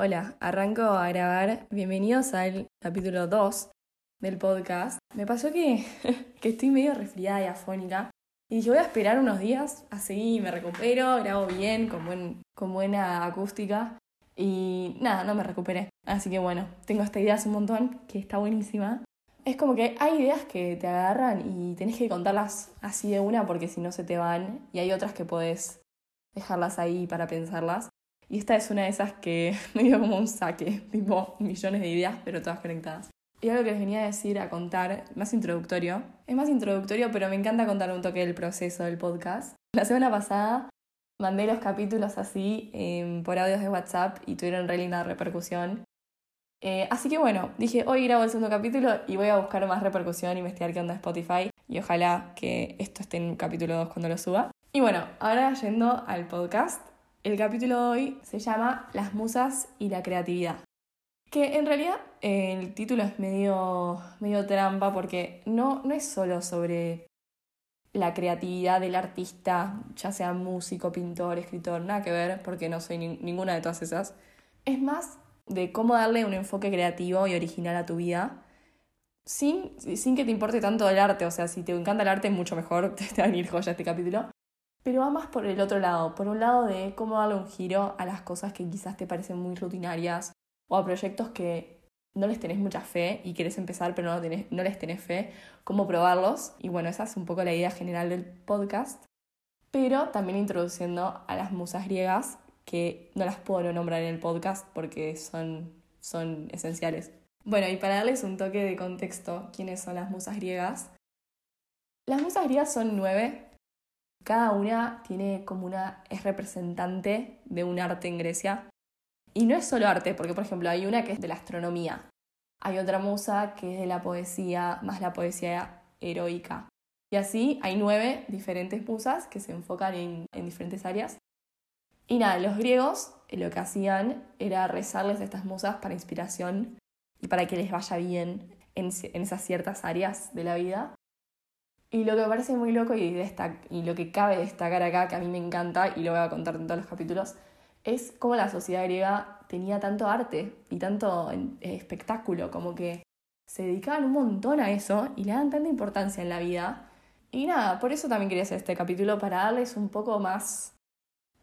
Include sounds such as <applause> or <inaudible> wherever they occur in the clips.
Hola, arranco a grabar. Bienvenidos al capítulo 2 del podcast. Me pasó que, <laughs> que estoy medio resfriada y afónica. Y dije, voy a esperar unos días, así me recupero, grabo bien, con, buen, con buena acústica. Y nada, no me recuperé. Así que bueno, tengo esta idea hace un montón, que está buenísima. Es como que hay ideas que te agarran y tenés que contarlas así de una porque si no se te van. Y hay otras que podés dejarlas ahí para pensarlas. Y esta es una de esas que <laughs> me dio como un saque, tipo millones de ideas, pero todas conectadas. Y algo que les venía a decir, a contar, más introductorio. Es más introductorio, pero me encanta contar un toque del proceso del podcast. La semana pasada mandé los capítulos así em, por audios de WhatsApp y tuvieron re linda repercusión. Eh, así que bueno, dije, hoy grabo el segundo capítulo y voy a buscar más repercusión, investigar qué onda Spotify y ojalá que esto esté en capítulo 2 cuando lo suba. Y bueno, ahora yendo al podcast, el capítulo de hoy se llama Las musas y la creatividad. Que en realidad el título es medio, medio trampa porque no, no es solo sobre la creatividad del artista, ya sea músico, pintor, escritor, nada que ver, porque no soy ninguna de todas esas. Es más de cómo darle un enfoque creativo y original a tu vida, sin, sin que te importe tanto el arte. O sea, si te encanta el arte, mucho mejor, <laughs> te va a venir joya este capítulo. Pero más por el otro lado, por un lado de cómo darle un giro a las cosas que quizás te parecen muy rutinarias o a proyectos que no les tenés mucha fe y querés empezar pero no les tenés fe, cómo probarlos. Y bueno, esa es un poco la idea general del podcast. Pero también introduciendo a las musas griegas, que no las puedo nombrar en el podcast porque son, son esenciales. Bueno, y para darles un toque de contexto, ¿quiénes son las musas griegas? Las musas griegas son nueve, cada una tiene como una, es representante de un arte en Grecia. Y no es solo arte, porque por ejemplo hay una que es de la astronomía, hay otra musa que es de la poesía, más la poesía heroica. Y así hay nueve diferentes musas que se enfocan en, diferentes áreas. Y nada, los griegos eh, lo que hacían era rezarles a estas musas para inspiración y para que les vaya bien en esas ciertas áreas de la vida. Y lo que me parece muy loco y, y lo que cabe destacar acá, que a mí me encanta y lo voy a contar en todos los capítulos, es cómo la sociedad griega tenía tanto arte y tanto eh, espectáculo, como que se dedicaban un montón a eso y le dan tanta importancia en la vida. Y nada, por eso también quería hacer este capítulo, para darles un poco más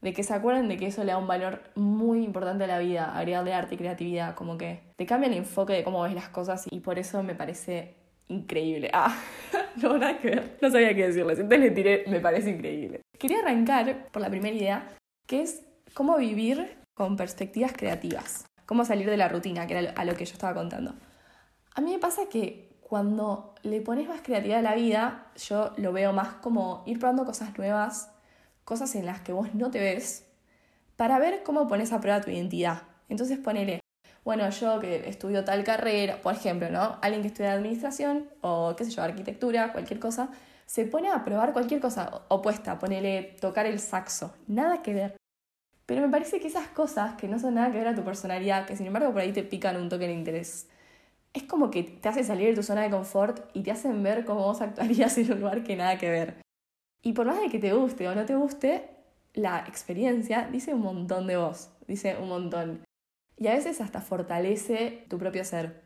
de que se acuerden de que eso le da un valor muy importante a la vida, agregarle arte y creatividad, como que te cambia el enfoque de cómo ves las cosas y por eso me parece increíble. Ah, <laughs> no, nada que ver. No sabía qué decirles. Entonces le tiré, me parece increíble. Quería arrancar por la primera idea, que es cómo vivir con perspectivas creativas. Cómo salir de la rutina, que era a lo que yo estaba contando. A mí me pasa que cuando le pones más creatividad a la vida, yo lo veo más como ir probando cosas nuevas, cosas en las que vos no te ves, para ver cómo pones a prueba tu identidad. Entonces ponele, bueno, yo que estudio tal carrera, por ejemplo, ¿no? Alguien que estudia administración o, qué sé yo, arquitectura, cualquier cosa, se pone a probar cualquier cosa opuesta, ponele tocar el saxo, nada que ver. Pero me parece que esas cosas que no son nada que ver a tu personalidad, que sin embargo por ahí te pican un toque de interés, es como que te hace salir de tu zona de confort y te hacen ver cómo vos actuarías <laughs> en un lugar que nada que ver. Y por más de que te guste o no te guste, la experiencia dice un montón de vos, dice un montón y a veces hasta fortalece tu propio ser.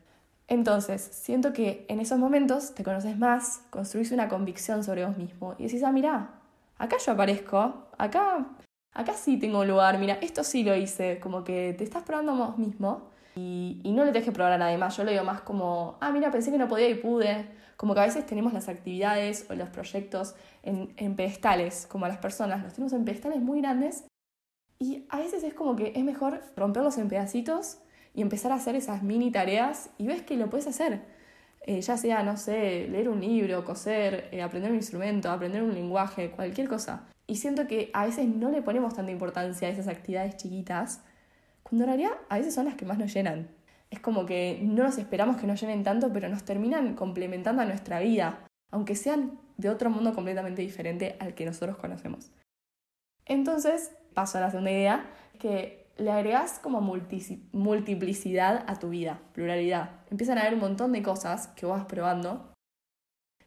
Entonces, siento que en esos momentos te conoces más, construís una convicción sobre vos mismo y decís, ah, mira, acá yo aparezco, acá, acá sí tengo un lugar, mira, esto sí lo hice, como que te estás probando vos mismo y, y no le tenés que probar a nadie más, yo lo digo más como, ah, mira, pensé que no podía y pude, como que a veces tenemos las actividades o los proyectos en, en pedestales, como a las personas, los tenemos en pedestales muy grandes y a veces es como que es mejor romperlos en pedacitos y empezar a hacer esas mini tareas y ves que lo puedes hacer. Eh, ya sea, no sé, leer un libro, coser, eh, aprender un instrumento, aprender un lenguaje, cualquier cosa. Y siento que a veces no le ponemos tanta importancia a esas actividades chiquitas, cuando en realidad a veces son las que más nos llenan. Es como que no nos esperamos que nos llenen tanto, pero nos terminan complementando a nuestra vida, aunque sean de otro mundo completamente diferente al que nosotros conocemos. Entonces, paso a la segunda idea, que le agregas como multiplicidad a tu vida, pluralidad. Empiezan a haber un montón de cosas que vas probando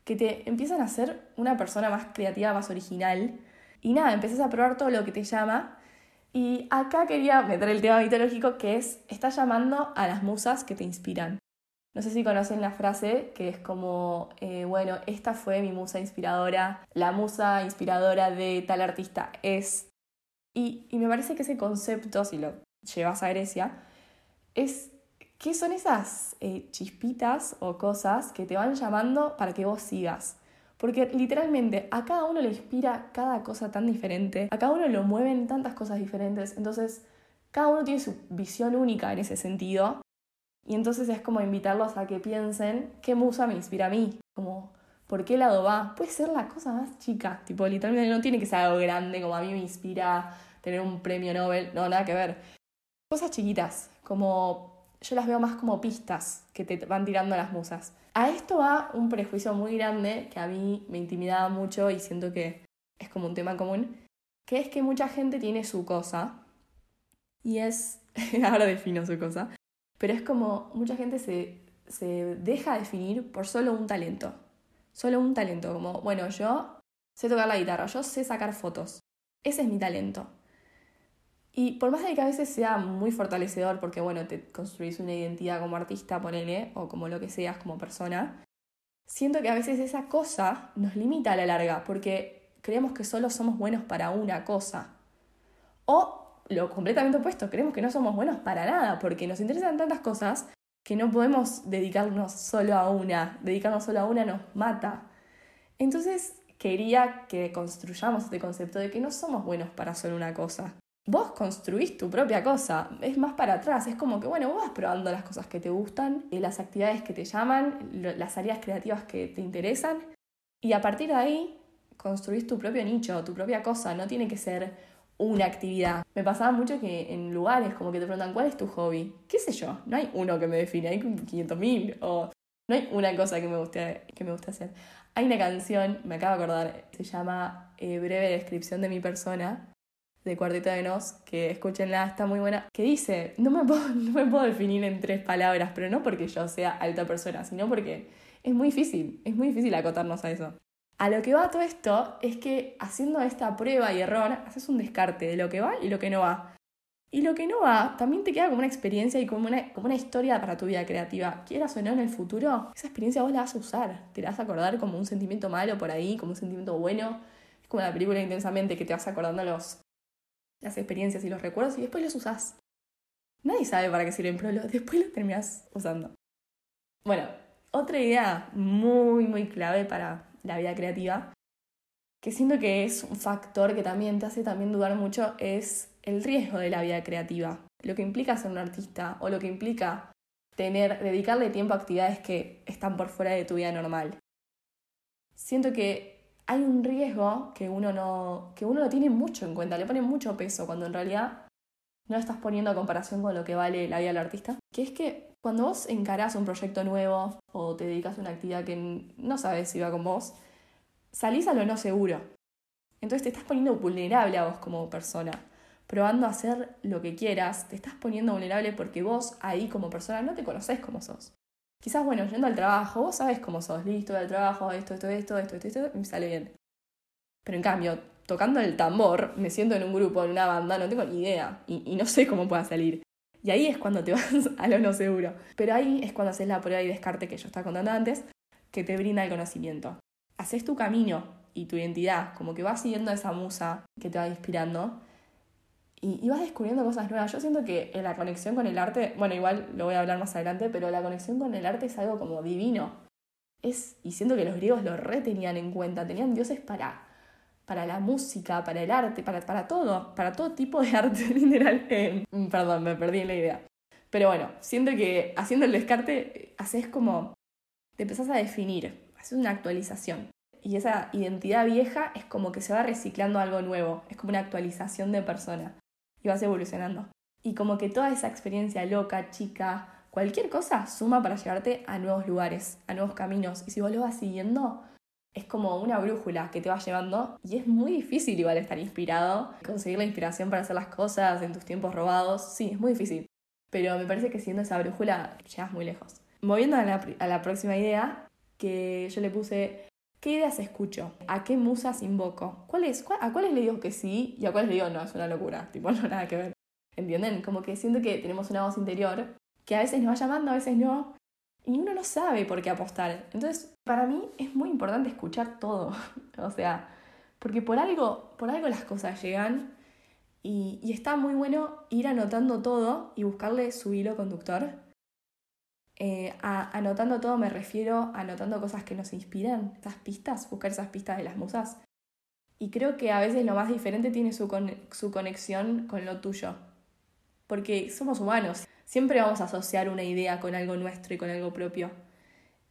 que te empiezan a hacer una persona más creativa, más original. Y nada, empiezas a probar todo lo que te llama Y acá quería meter el tema mitológico que es, está llamando a las musas que te inspiran. No sé si conocen la frase que es como, eh, bueno, esta fue mi musa inspiradora, la musa inspiradora de tal artista es. Y, y me parece que ese concepto, si lo llevas a Grecia, es ¿Qué son esas eh, chispitas o cosas que te van llamando para que vos sigas? Porque literalmente a cada uno le inspira cada cosa tan diferente, a cada uno lo mueven tantas cosas diferentes, entonces cada uno tiene su visión única en ese sentido. Y entonces es como invitarlos a que piensen qué musa me inspira a mí, como por qué lado va. Puede ser la cosa más chica, tipo literalmente no tiene que ser algo grande como a mí me inspira tener un premio Nobel, no, nada que ver. Cosas chiquitas, como yo las veo más como pistas que te van tirando las musas. A esto va un prejuicio muy grande que a mí me intimidaba mucho y siento que es como un tema común, que es que mucha gente tiene su cosa y es, <laughs> ahora defino su cosa, pero es como mucha gente se, se deja definir por solo un talento, solo un talento, como, bueno, yo sé tocar la guitarra, yo sé sacar fotos, ese es mi talento. Y por más de que a veces sea muy fortalecedor, porque bueno, te construís una identidad como artista, ponele, o como lo que seas como persona, siento que a veces esa cosa nos limita a la larga, porque creemos que solo somos buenos para una cosa. O lo completamente opuesto, creemos que no somos buenos para nada, porque nos interesan tantas cosas que no podemos dedicarnos solo a una. Dedicarnos solo a una nos mata. Entonces quería que construyamos este concepto de que no somos buenos para solo una cosa vos construís tu propia cosa. Es más para atrás. Es como que, bueno, vos vas probando las cosas que te gustan, eh, las actividades que te llaman, las áreas creativas que te interesan. Y a partir de ahí construís tu propio nicho, tu propia cosa. No tiene que ser una actividad. Me pasaba mucho que en lugares como que te preguntan, ¿cuál es tu hobby? ¿Qué sé yo? No hay uno que me define, hay 500.000 o no hay una cosa que me guste, que me guste hacer. Hay una canción, me acabo de acordar, se llama eh, Breve descripción de mi persona, de Cuarteto de Nos, que escúchenla, está muy buena, que dice, no me, puedo, <laughs> no me puedo definir en tres palabras, pero no porque yo sea alta persona, sino porque es muy difícil, es muy difícil acotarnos a eso. A lo que va todo esto es que haciendo esta prueba y error, haces un descarte de lo que va y lo que no va. Y lo que no va también te queda como una experiencia y como una, como una historia para tu vida creativa. Quieras o en el futuro, esa experiencia vos la vas a usar. Te la vas a acordar como un sentimiento malo por ahí, como un sentimiento bueno. Es como la película intensamente que te vas acordando los las experiencias y los recuerdos y después los usás. Nadie sabe para qué sirven, pero después los terminás usando. Bueno, otra idea muy, muy clave para la vida creativa, que siento que es un factor que también te hace también dudar mucho, es el riesgo de la vida creativa. Lo que implica ser un artista o lo que implica tener, dedicarle tiempo a actividades que están por fuera de tu vida normal. Siento que hay un riesgo que uno no, que uno lo tiene mucho en cuenta, le pone mucho peso cuando en realidad no estás poniendo a comparación con lo que vale la vida del artista, que es que cuando vos encarás un proyecto nuevo o te dedicas a una actividad que no sabes si va con vos, salís a lo no seguro. Entonces te estás poniendo vulnerable a vos como persona. Probando a hacer lo que quieras, te estás poniendo vulnerable porque vos ahí como persona no te conocés como sos. Quizás, bueno, yendo al trabajo, vos sabés cómo sos, listo, al trabajo, esto, esto, esto, esto, esto, esto, y me sale bien. Pero en cambio, tocando el tambor, me siento en un grupo, en una banda, no tengo ni idea, y, y no sé cómo pueda salir. Y ahí es cuando te vas <laughs> a lo no seguro. Pero ahí es cuando haces la prueba y descarte que yo estaba contando antes, que te brinda el conocimiento. Haces tu camino y tu identidad, como que vas siguiendo esa musa que te va inspirando, y, vas descubriendo cosas nuevas. Yo siento que la conexión con el arte, bueno, igual lo voy a hablar más adelante, pero la conexión con el arte es algo como divino. Es, y siento que los griegos lo retenían en cuenta, tenían dioses para, para la música, para el arte, para, para todo, para todo tipo de <laughs> arte literal. Eh, perdón, me perdí en la idea. Pero bueno, siento que haciendo el descarte, haces como, te empezás a definir, haces una actualización. Y esa identidad vieja es como que se va reciclando algo nuevo, es como una actualización de persona y vas evolucionando. Y como que toda esa experiencia loca, chica, cualquier cosa suma para llevarte a nuevos lugares, a nuevos caminos. Y si vos lo vas siguiendo, es como una brújula que te va llevando y es muy difícil igual estar inspirado, conseguir la inspiración para hacer las cosas en tus tiempos robados, sí, es muy difícil, pero me parece que siendo esa brújula llegas muy lejos. Moviendo a la, a la próxima idea, que yo le puse ¿Qué ideas escucho? ¿A qué musas invoco? ¿Cuáles, ¿A cuáles le digo que sí y a cuáles le digo no, es una locura? <laughs> Tipo, no nada que ver. ¿Entienden? Como que siento que tenemos una voz interior que a veces nos va llamando, a veces no. Y uno no sabe por qué apostar. Entonces, para mí es muy importante escuchar todo. <laughs> o sea, porque por algo, por algo las cosas llegan y, y está muy bueno ir anotando todo y buscarle su hilo conductor. Eh, a, anotando todo me refiero a anotando cosas que nos inspiran, esas pistas, buscar esas pistas de las musas. Y creo que a veces lo más diferente tiene su, su conexión con lo tuyo. Porque somos humanos, siempre vamos a asociar una idea con algo nuestro y con algo propio.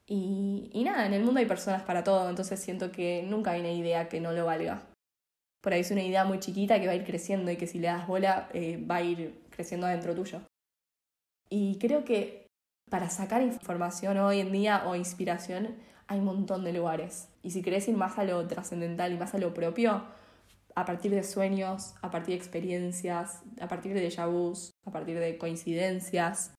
Y, nada, en el mundo hay personas para todo, entonces siento que nunca hay una idea que no lo valga. Por ahí es una idea muy chiquita que va a ir creciendo y que si le das bola eh, va a ir creciendo adentro tuyo. Y creo que para sacar información hoy en día o inspiración hay un montón de lugares. Y si querés ir más a lo trascendental y más a lo propio, a partir de sueños, a partir de experiencias, a partir de déjà vus, a partir de coincidencias.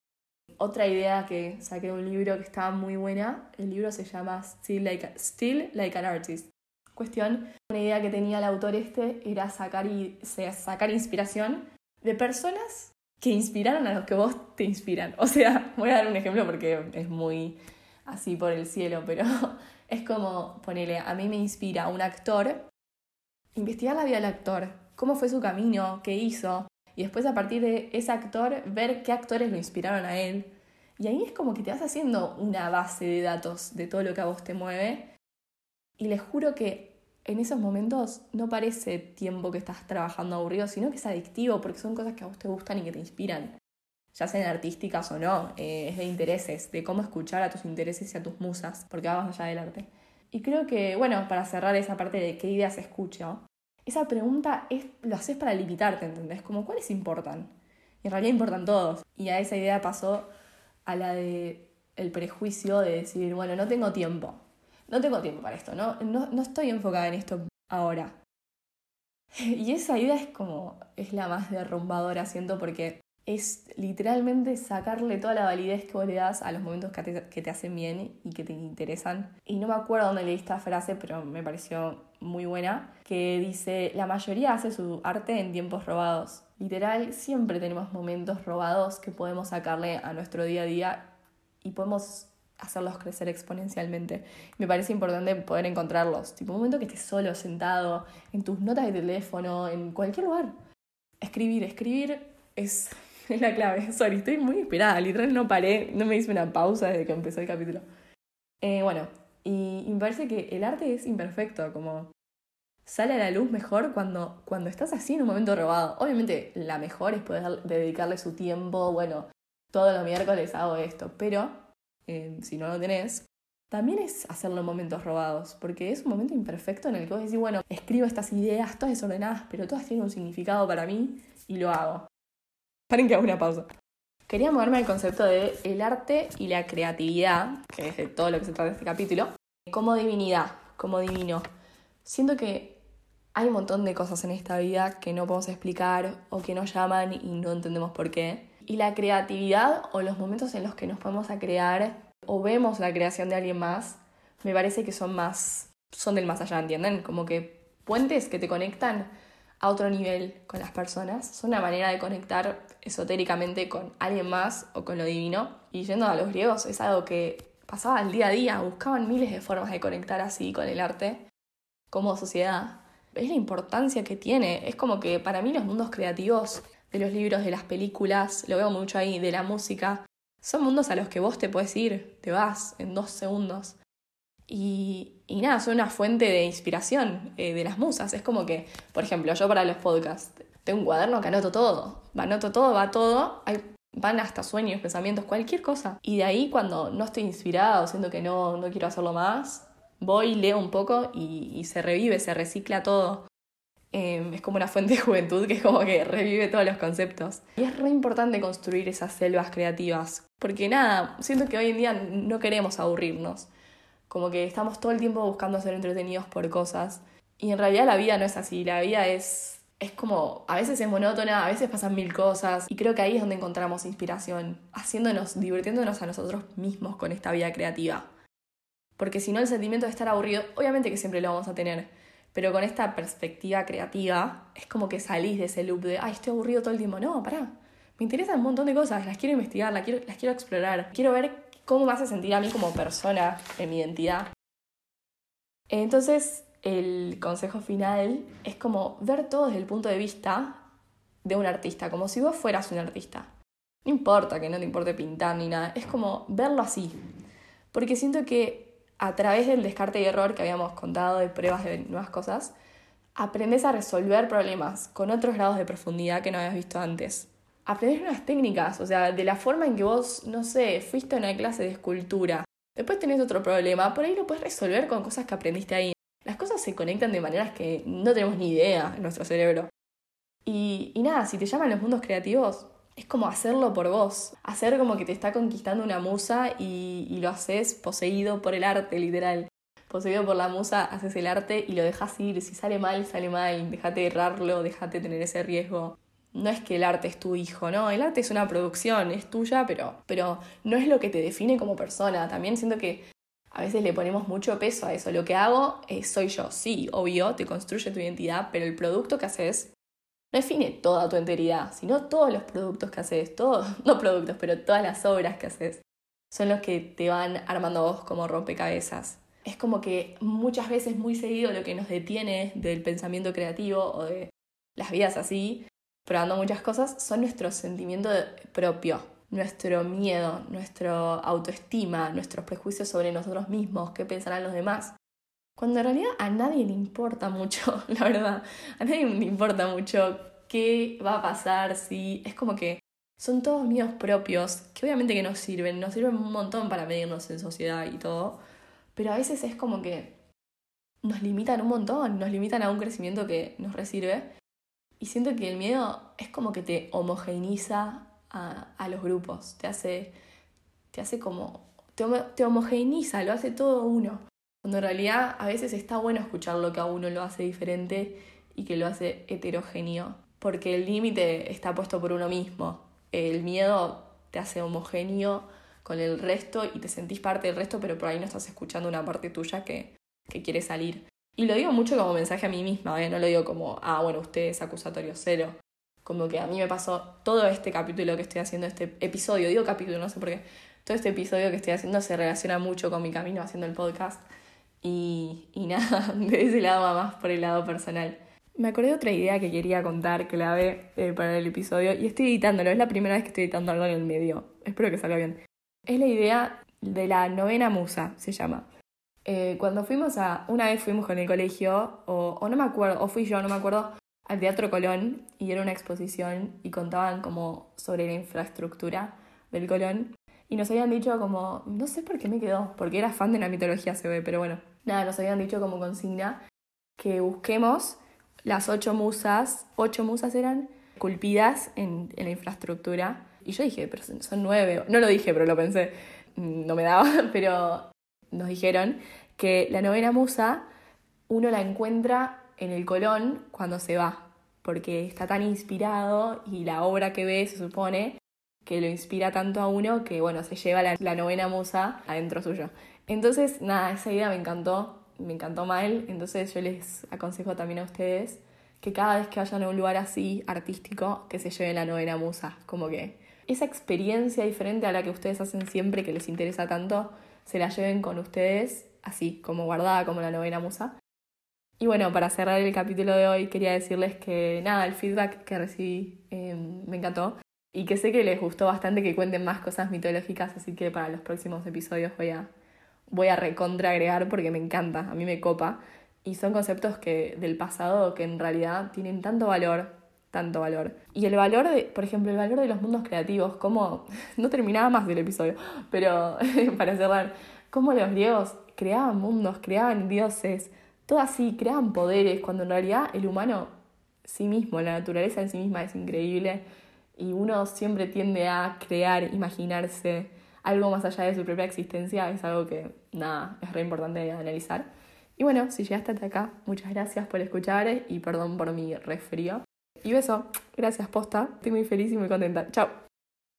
Otra idea que saqué de un libro que estaba muy buena, el libro se llama Still Like, Still like an Artist. Cuestión, una idea que tenía el autor este era sacar, y, sacar inspiración de personas que inspiraron a los que vos te inspiran. O sea, <laughs> voy a dar un ejemplo porque es muy así por el cielo, pero <laughs> es como, ponele, a mí me inspira un actor investigar la vida del actor, cómo fue su camino, qué hizo, y después a partir de ese actor ver qué actores lo inspiraron a él. Y ahí es como que te vas haciendo una base de datos de todo lo que a vos te mueve. Y les juro que en esos momentos no parece tiempo que estás trabajando aburrido, sino que es adictivo porque son cosas que a vos te gustan y que te inspiran. Ya sean artísticas o no, eh, es de intereses, de cómo escuchar a tus intereses y a tus musas, porque vamos allá del arte. Y creo que, bueno, para cerrar esa parte de qué ideas escucho, esa pregunta es, lo haces para limitarte, ¿entendés? Como cuáles importan. Y en realidad importan todos. Y a esa idea pasó a la de el prejuicio de decir, bueno, no tengo tiempo. No tengo tiempo para esto, ¿no? No, no estoy enfocada en esto ahora. <laughs> Y esa idea es como, es la más derrumbadora, siento, porque es literalmente sacarle toda la validez que vos le das a los momentos que te, que te, hacen bien y que te interesan. Y no me acuerdo dónde leí esta frase, pero me pareció muy buena, que dice, la mayoría hace su arte en tiempos robados. Literal, siempre tenemos momentos robados que podemos sacarle a nuestro día a día y podemos hacerlos crecer exponencialmente. Me parece importante poder encontrarlos, tipo un momento que estés solo, sentado, en tus notas de teléfono, en cualquier lugar. Escribir, escribir es <laughs> es la clave. Sorry, estoy muy inspirada. Literal no paré, no me hice una pausa desde que empezó el capítulo. Eh, bueno, y, me parece que el arte es imperfecto, como sale a la luz mejor cuando, cuando estás así en un momento robado. Obviamente la mejor es poder dedicarle su tiempo, bueno, todos los miércoles hago esto, pero eh, si no lo tenés, también es hacerlo en momentos robados, porque es un momento imperfecto en el que vos decís, bueno, escribo estas ideas todas desordenadas, pero todas tienen un significado para mí y lo hago. Paren que hago una pausa. Quería moverme al concepto de el arte y la creatividad, que es de todo lo que se trata este capítulo, como divinidad, como divino. Siento que hay un montón de cosas en esta vida que no podemos explicar o que nos llaman y no entendemos por qué. Y la creatividad o los momentos en los que nos podemos a crear o vemos la creación de alguien más, me parece que son más, son del más allá, ¿entienden? Como que puentes que te conectan a otro nivel con las personas. Son una manera de conectar esotéricamente con alguien más o con lo divino. Y yendo a los griegos, es algo que pasaba al día a día, buscaban miles de formas de conectar así con el arte como sociedad. Es la importancia que tiene. Es como que para mí los mundos creativos de los libros, de las películas, lo veo mucho ahí, de la música, son mundos a los que vos te puedes ir, te vas en dos segundos. Y, y nada, son una fuente de inspiración eh, de las musas. Es como que, por ejemplo, yo para los podcasts tengo un cuaderno que anoto todo. Anoto todo, va todo. Hay, van hasta sueños, pensamientos, cualquier cosa. Y de ahí cuando no estoy inspirada o siento que no, no quiero hacerlo más, voy, leo un poco y, y se revive, se recicla todo. Em, es como una fuente de juventud que es como que revive todos los conceptos. Y es re importante construir esas selvas creativas. Porque nada, siento que hoy en día no queremos aburrirnos. Como que estamos todo el tiempo buscando ser entretenidos por cosas. Y en realidad la vida no es así, la vida es, es como, a veces es monótona, a veces pasan mil cosas. Y creo que ahí es donde encontramos inspiración, haciéndonos, divirtiéndonos a nosotros mismos con esta vida creativa. Porque si no, el sentimiento de estar aburrido, obviamente que siempre lo vamos a tener. Pero con esta perspectiva creativa, es como que salís de ese loop de, ay, estoy aburrido todo el tiempo. No, pará. Me interesan un montón de cosas, las quiero investigar, las quiero, las quiero explorar. Quiero ver cómo me hace sentir a mí como persona en mi identidad. Entonces, el consejo final es como ver todo desde el punto de vista de un artista, como si vos fueras un artista. No importa que no te importe pintar ni nada, es como verlo así. Porque siento que a través del descarte y error que habíamos contado, de pruebas de nuevas cosas, aprendes a resolver problemas con otros grados de profundidad que no habías visto antes. Aprendes nuevas técnicas, o sea, de la forma en que vos, no sé, fuiste a una clase de escultura. Después tenés otro problema, por ahí lo puedes resolver con cosas que aprendiste ahí. Las cosas se conectan de maneras que no tenemos ni idea en nuestro cerebro. Y, y nada, si te llaman los mundos creativos, es como hacerlo por vos, hacer como que te está conquistando una musa y, y, lo haces poseído por el arte, literal. Poseído por la musa, haces el arte y lo dejas ir. Si sale mal, sale mal. Déjate errarlo, déjate tener ese riesgo. No es que el arte es tu hijo, ¿no? El arte es una producción, es tuya, pero, pero no es lo que te define como persona. También siento que a veces le ponemos mucho peso a eso. Lo que hago es, soy yo. Sí, obvio, te construye tu identidad, pero el producto que haces no define toda tu enteridad, sino todos los productos que haces, todos, <laughs> no productos, pero todas las obras que haces, son los que te van armando vos como rompecabezas. Es como que muchas veces, muy seguido, lo que nos detiene del pensamiento creativo o de las vidas así, probando muchas cosas, son nuestros sentimientos propio, nuestro miedo, nuestra autoestima, nuestros prejuicios sobre nosotros mismos, qué pensarán los demás. Cuando en realidad a nadie le importa mucho, <laughs> la verdad, a nadie le importa mucho qué va a pasar, si es como que son todos míos propios, que obviamente que nos sirven, nos sirven un montón para medirnos en sociedad y todo, pero a veces es como que nos limitan un montón, nos limitan a un crecimiento que nos resirve. Y siento que el miedo es como que te homogeneiza a, a los grupos, te hace, te hace como, te, te homogeneiza, lo hace todo uno. Cuando en realidad a veces está bueno escuchar lo que a uno lo hace diferente y que lo hace heterogéneo, porque el límite está puesto por uno mismo. El miedo te hace homogéneo con el resto y te sentís parte del resto, pero por ahí no estás escuchando una parte tuya que, que quiere salir. Y lo digo mucho como mensaje a mí misma, ¿eh? no lo digo como, ah, bueno, usted es acusatorio cero. Como que a mí me pasó todo este capítulo que estoy haciendo, este episodio, digo capítulo, no sé por qué, todo este episodio que estoy haciendo se relaciona mucho con mi camino haciendo el podcast. Y, y <laughs> nada, de ese lado va más por el lado personal. Me acordé de otra idea que quería contar, clave eh, para el episodio, y estoy editándolo, es la primera vez que estoy editando algo en el medio. Espero que salga bien. Es la idea de la novena musa, se llama. Eh, cuando fuimos a. Una vez fuimos con el colegio, o, o no me acuerdo, o fui yo, no me acuerdo, al Teatro Colón, y era una exposición, y contaban como sobre la infraestructura del Colón. Y nos habían dicho como, no sé por qué me quedó, porque era fan de la mitología se ve, pero bueno, nada, nos habían dicho como consigna que busquemos las ocho musas, ocho musas eran culpidas en, en la infraestructura. Y yo dije, pero son nueve, no lo dije, pero lo pensé, no me daba, <laughs> pero nos dijeron que la novena musa uno la encuentra en el Colón cuando se va, porque está tan inspirado y la obra que ve se supone que lo inspira tanto a uno que, bueno, se lleva la, novena musa adentro suyo. Entonces, nada, esa idea me encantó, me encantó mal, entonces yo les aconsejo también a ustedes que cada vez que vayan a un lugar así artístico, que se lleven la novena musa, como que esa experiencia diferente a la que ustedes hacen siempre, que les interesa tanto, se la lleven con ustedes, así como guardada como la novena musa. Y bueno, para cerrar el capítulo de hoy, quería decirles que nada, el feedback que recibí eh, me encantó y que sé que les gustó bastante que cuenten más cosas mitológicas, así que para los próximos episodios voy a, voy a recontra agregar porque me encanta, a mí me copa. Y son conceptos que, del pasado que en realidad tienen tanto valor, tanto valor. Y el valor de, por ejemplo, el valor de los mundos creativos, como, <laughs> no terminaba más del episodio, pero <laughs> para cerrar, cómo los griegos creaban mundos, creaban dioses, todo así, creaban poderes, cuando en realidad el humano sí mismo, la naturaleza en sí misma es increíble y uno siempre tiende a crear, imaginarse algo más allá de su propia existencia, es algo que, nada, es re importante analizar. Y bueno, si llegaste hasta acá, muchas gracias por escuchar y perdón por mi resfrío. Y beso, gracias posta, estoy muy feliz y muy contenta. Chao.